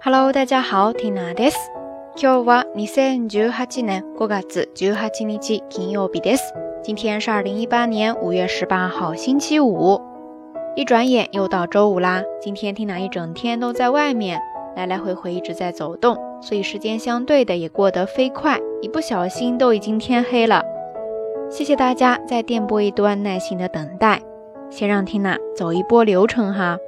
Hello，大家好，Tina です。今日は二千十八年五月十八日金曜日です。今天是二零一八年五月十八号星期五。一转眼又到周五啦。今天 Tina 一整天都在外面，来来回回一直在走动，所以时间相对的也过得飞快，一不小心都已经天黑了。谢谢大家在电波一端耐心的等待。先让 Tina 走一波流程哈。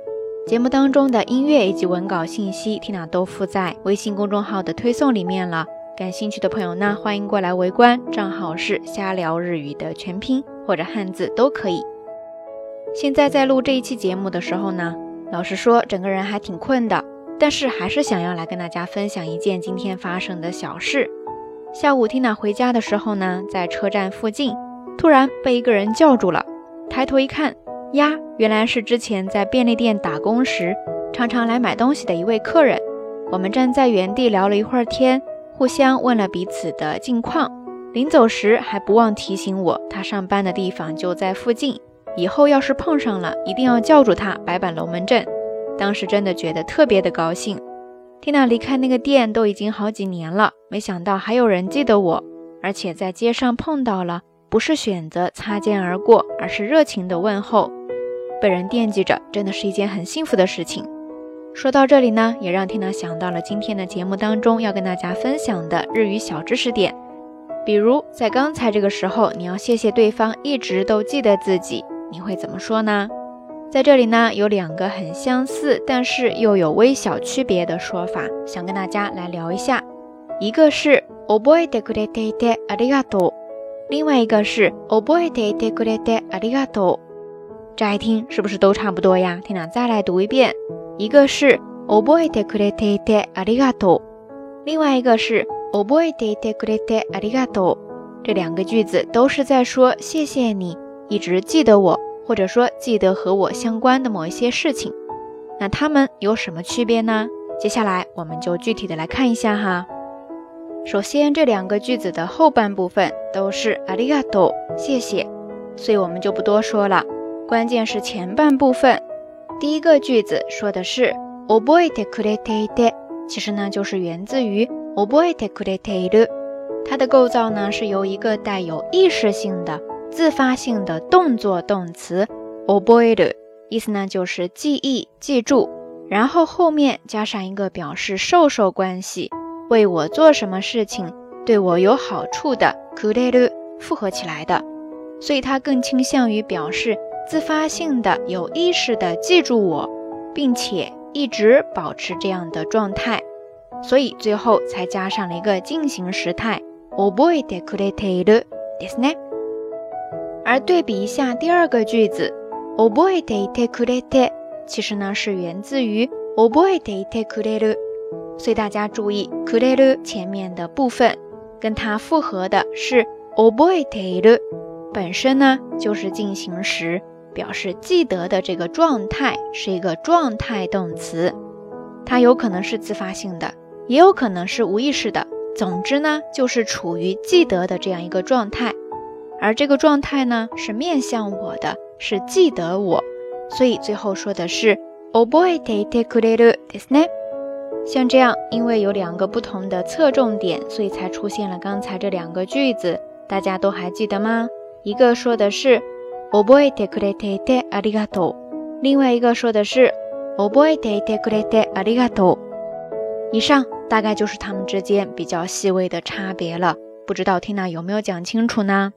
节目当中的音乐以及文稿信息，Tina 都附在微信公众号的推送里面了。感兴趣的朋友呢，欢迎过来围观。账号是瞎聊日语的全拼或者汉字都可以。现在在录这一期节目的时候呢，老实说，整个人还挺困的，但是还是想要来跟大家分享一件今天发生的小事。下午 Tina 回家的时候呢，在车站附近，突然被一个人叫住了，抬头一看。呀，原来是之前在便利店打工时，常常来买东西的一位客人。我们站在原地聊了一会儿天，互相问了彼此的近况。临走时还不忘提醒我，他上班的地方就在附近，以后要是碰上了，一定要叫住他，摆摆龙门阵。当时真的觉得特别的高兴。缇娜离开那个店都已经好几年了，没想到还有人记得我，而且在街上碰到了，不是选择擦肩而过，而是热情的问候。被人惦记着，真的是一件很幸福的事情。说到这里呢，也让缇娜想到了今天的节目当中要跟大家分享的日语小知识点。比如在刚才这个时候，你要谢谢对方一直都记得自己，你会怎么说呢？在这里呢，有两个很相似，但是又有微小区别的说法，想跟大家来聊一下。一个是覚えてくれていてありがとう，另外一个是覚えて いてくれてありがとう。乍一听是不是都差不多呀？天哪，再来读一遍，一个是覚えてくれていてありがとう，另外一个是覚えていてくれてありがとう。这两个句子都是在说谢谢你一直记得我，或者说记得和我相关的某一些事情。那它们有什么区别呢？接下来我们就具体的来看一下哈。首先，这两个句子的后半部分都是ありがとう，谢谢，所以我们就不多说了。 关键是前半部分，第一个句子说的是覚えてくれていて，其实呢就是源自于覚えてくれている，它的构造呢是由一个带有意识性的、自发性的动作动词覚える，意思呢就是记忆、记住，然后后面加上一个表示授受关系，为我做什么事情，对我有好处的くれる复合起来的，所以它更倾向于表示。 自发性的、有意识的记住我，并且一直保持这样的状态，所以最后才加上了一个进行时态。覚えてくれているですね。而对比一下第二个句子，覚えていてくれて，其实呢是源自于覚えていてくれる，所以大家注意，くれる前面的部分跟它复合的是覚えている，本身呢就是进行时。 表示记得的这个状态是一个状态动词，它有可能是自发性的，也有可能是无意识的。总之呢，就是处于记得的这样一个状态，而这个状态呢是面向我的，是记得我。所以最后说的是覚えていてくれるですね。像这样，因为有两个不同的侧重点，所以才出现了刚才这两个句子。大家都还记得吗？一个说的是。 覚えてくれていてありがとう。另外一个说的是覚えていてくれてありがとう。以上大概就是他们之间比较细微的差别了。不知道 Tina 有没有讲清楚呢？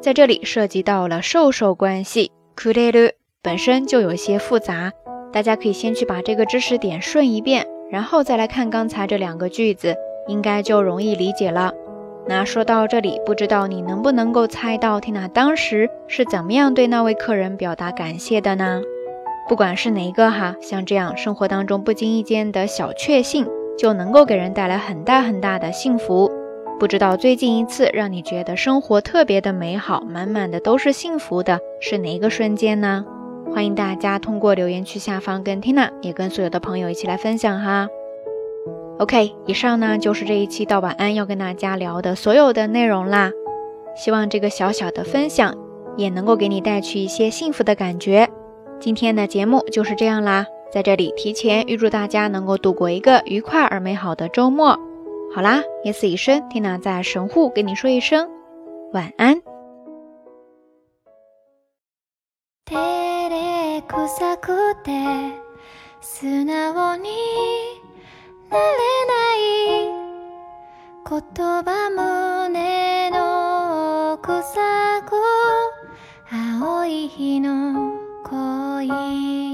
在这里涉及到了授受关系，くれる本身就有些复杂，大家可以先去把这个知识点顺一遍，然后再来看刚才这两个句子，应该就容易理解了。 那说到这里，不知道你能不能够猜到缇娜当时是怎么样对那位客人表达感谢的呢？不管是哪一个哈，像这样生活当中不经意间的小确幸，就能够给人带来很大很大的幸福。不知道最近一次让你觉得生活特别的美好，满满的都是幸福的，是哪一个瞬间呢？欢迎大家通过留言区下方跟缇娜，也跟所有的朋友一起来分享哈。ok 以上呢就是这一期到晚安要跟大家聊的所有的内容啦。希望这个小小的分享也能够给你带去一些幸福的感觉。今天的节目就是这样啦在这里提前预祝大家能够度过一个愉快而美好的周末。好啦夜色已深缇娜在神户跟你说一声晚安。れない言葉胸の奥底青い日の恋。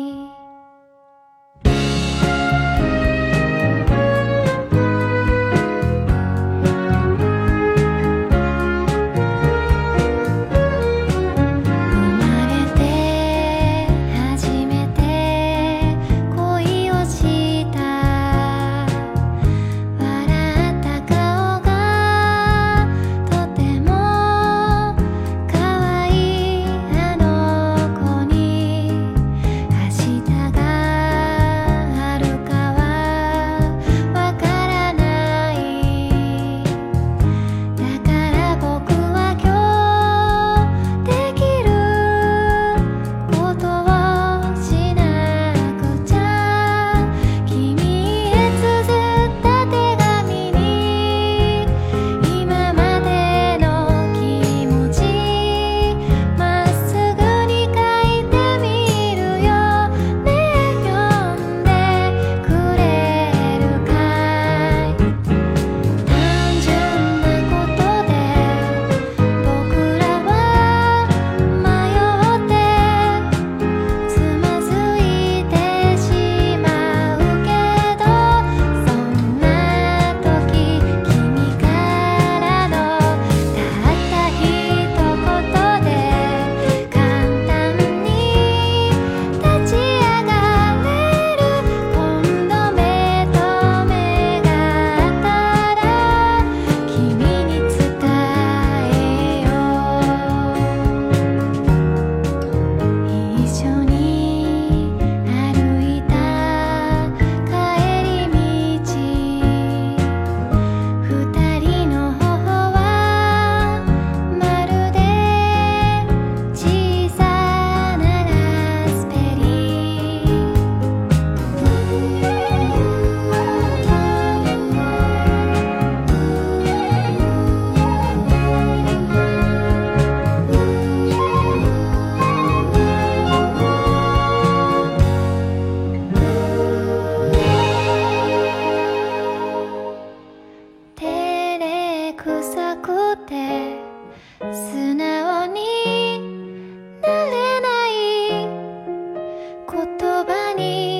葉に